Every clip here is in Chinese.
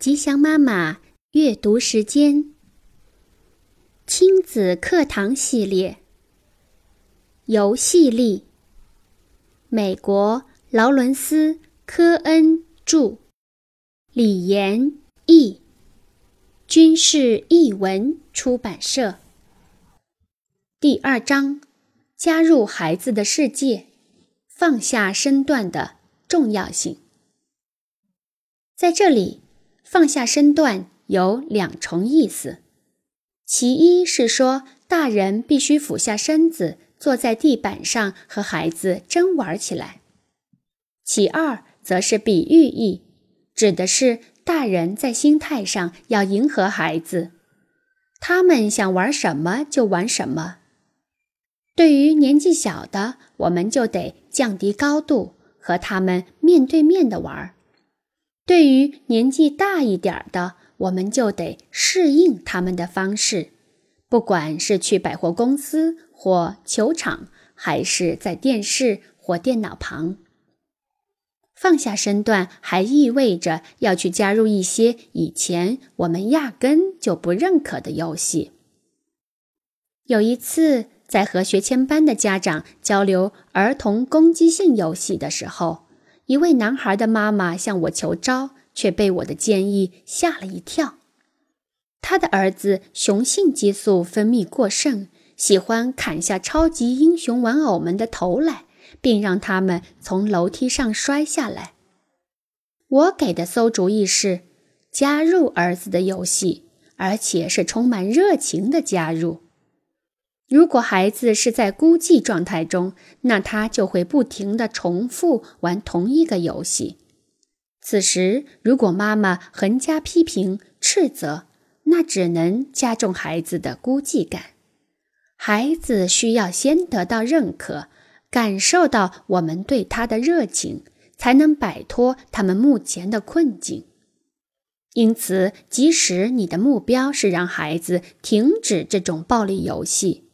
吉祥妈妈阅读时间，亲子课堂系列，游戏力。美国劳伦斯·科恩著，李延译，军事译文出版社。第二章：加入孩子的世界，放下身段的重要性。在这里。放下身段有两重意思，其一是说大人必须俯下身子坐在地板上和孩子真玩起来；其二则是比喻意，指的是大人在心态上要迎合孩子，他们想玩什么就玩什么。对于年纪小的，我们就得降低高度，和他们面对面的玩。对于年纪大一点的，我们就得适应他们的方式，不管是去百货公司或球场，还是在电视或电脑旁。放下身段，还意味着要去加入一些以前我们压根就不认可的游戏。有一次，在和学前班的家长交流儿童攻击性游戏的时候。一位男孩的妈妈向我求招，却被我的建议吓了一跳。他的儿子雄性激素分泌过剩，喜欢砍下超级英雄玩偶们的头来，并让他们从楼梯上摔下来。我给的馊主意是加入儿子的游戏，而且是充满热情的加入。如果孩子是在孤寂状态中，那他就会不停地重复玩同一个游戏。此时，如果妈妈横加批评、斥责，那只能加重孩子的孤寂感。孩子需要先得到认可，感受到我们对他的热情，才能摆脱他们目前的困境。因此，即使你的目标是让孩子停止这种暴力游戏，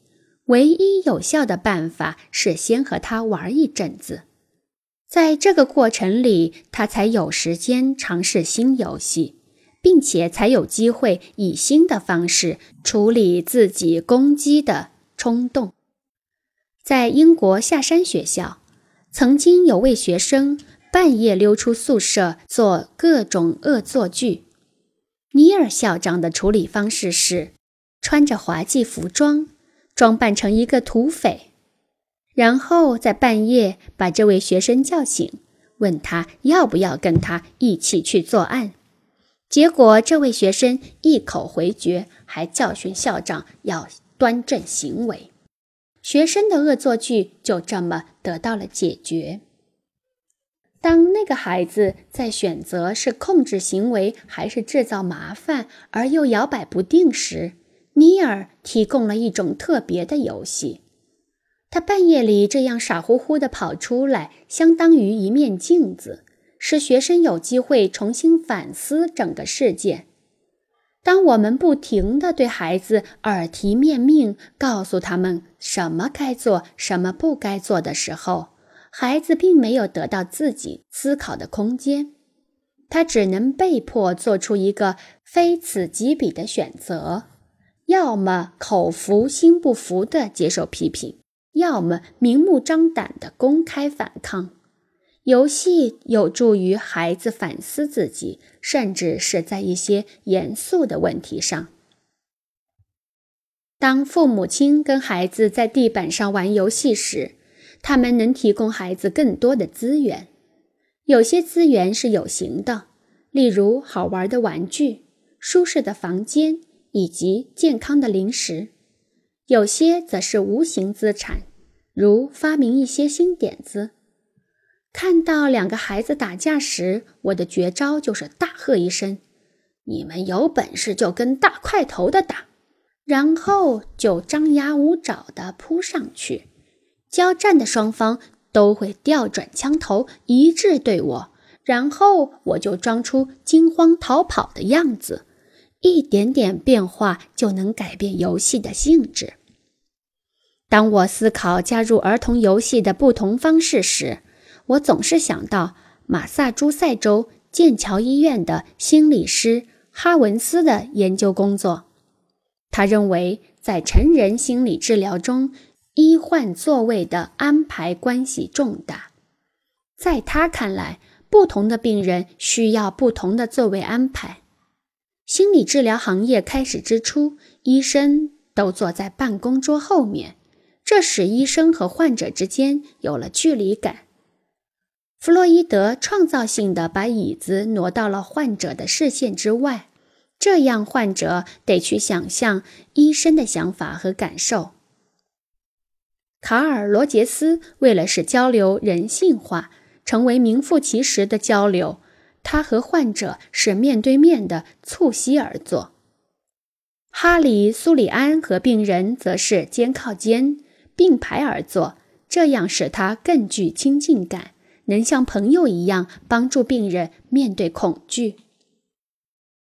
唯一有效的办法是先和他玩一阵子，在这个过程里，他才有时间尝试新游戏，并且才有机会以新的方式处理自己攻击的冲动。在英国下山学校，曾经有位学生半夜溜出宿舍做各种恶作剧。尼尔校长的处理方式是穿着滑稽服装。装扮成一个土匪，然后在半夜把这位学生叫醒，问他要不要跟他一起去作案。结果这位学生一口回绝，还教训校长要端正行为。学生的恶作剧就这么得到了解决。当那个孩子在选择是控制行为还是制造麻烦而又摇摆不定时，尼尔提供了一种特别的游戏，他半夜里这样傻乎乎地跑出来，相当于一面镜子，使学生有机会重新反思整个事件。当我们不停地对孩子耳提面命，告诉他们什么该做、什么不该做的时候，孩子并没有得到自己思考的空间，他只能被迫做出一个非此即彼的选择。要么口服心不服地接受批评，要么明目张胆地公开反抗。游戏有助于孩子反思自己，甚至是在一些严肃的问题上。当父母亲跟孩子在地板上玩游戏时，他们能提供孩子更多的资源。有些资源是有形的，例如好玩的玩具、舒适的房间。以及健康的零食，有些则是无形资产，如发明一些新点子。看到两个孩子打架时，我的绝招就是大喝一声：“你们有本事就跟大块头的打！”然后就张牙舞爪地扑上去。交战的双方都会调转枪头，一致对我，然后我就装出惊慌逃跑的样子。一点点变化就能改变游戏的性质。当我思考加入儿童游戏的不同方式时，我总是想到马萨诸塞州剑桥医院的心理师哈文斯的研究工作。他认为，在成人心理治疗中，医患座位的安排关系重大。在他看来，不同的病人需要不同的座位安排。心理治疗行业开始之初，医生都坐在办公桌后面，这使医生和患者之间有了距离感。弗洛伊德创造性的把椅子挪到了患者的视线之外。这样，患者得去想象医生的想法和感受。卡尔·罗杰斯为了使交流人性化，成为名副其实的交流，他和患者是面对面的促膝而坐。哈里·苏里安和病人则是肩靠肩并排而坐，这样使他更具亲近感，能像朋友一样帮助病人面对恐惧。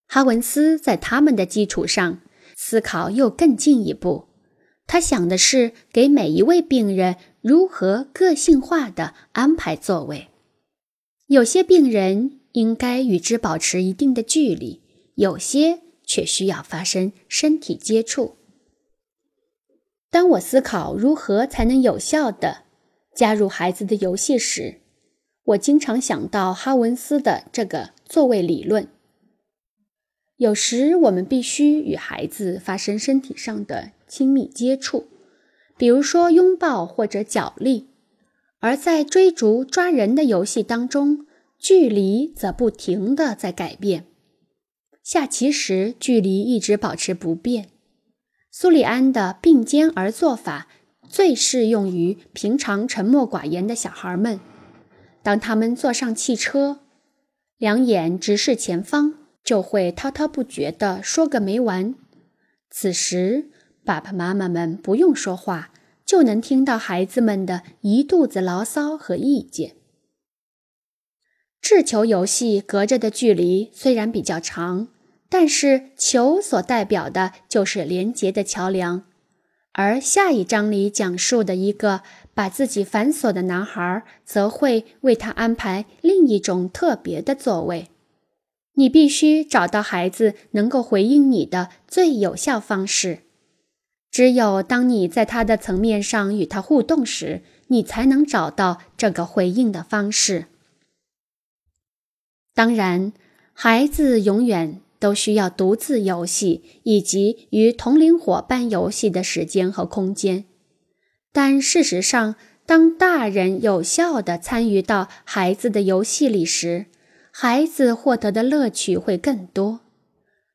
哈文斯在他们的基础上思考又更进一步，他想的是给每一位病人如何个性化的安排座位。有些病人应该与之保持一定的距离，有些却需要发生身体接触。当我思考如何才能有效地加入孩子的游戏时，我经常想到哈文斯的这个座位理论。有时我们必须与孩子发生身体上的亲密接触，比如说拥抱或者脚力；而在追逐抓人的游戏当中，距离则不停地在改变。下棋时，距离一直保持不变。苏里安的并肩而坐法最适用于平常沉默寡言的小孩们。当他们坐上汽车，两眼直视前方。就会滔滔不绝地说个没完。此时，爸爸妈妈们不用说话，就能听到孩子们的一肚子牢骚和意见。掷球游戏隔着的距离虽然比较长，但是球所代表的就是连结的桥梁。而下一章里讲述的一个把自己反锁的男孩，则会为他安排另一种特别的座位。你必须找到孩子能够回应你的最有效方式。只有当你在他的层面上与他互动时，你才能找到这个回应的方式。当然，孩子永远都需要独自游戏以及与同龄伙伴游戏的时间和空间。但事实上，当大人有效地参与到孩子的游戏里时，孩子获得的乐趣会更多。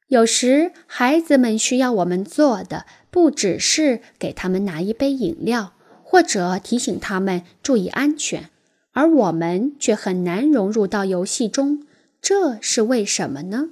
有时，孩子们需要我们做的不只是给他们拿一杯饮料，或者提醒他们注意安全，而我们却很难融入到游戏中。这是为什么呢？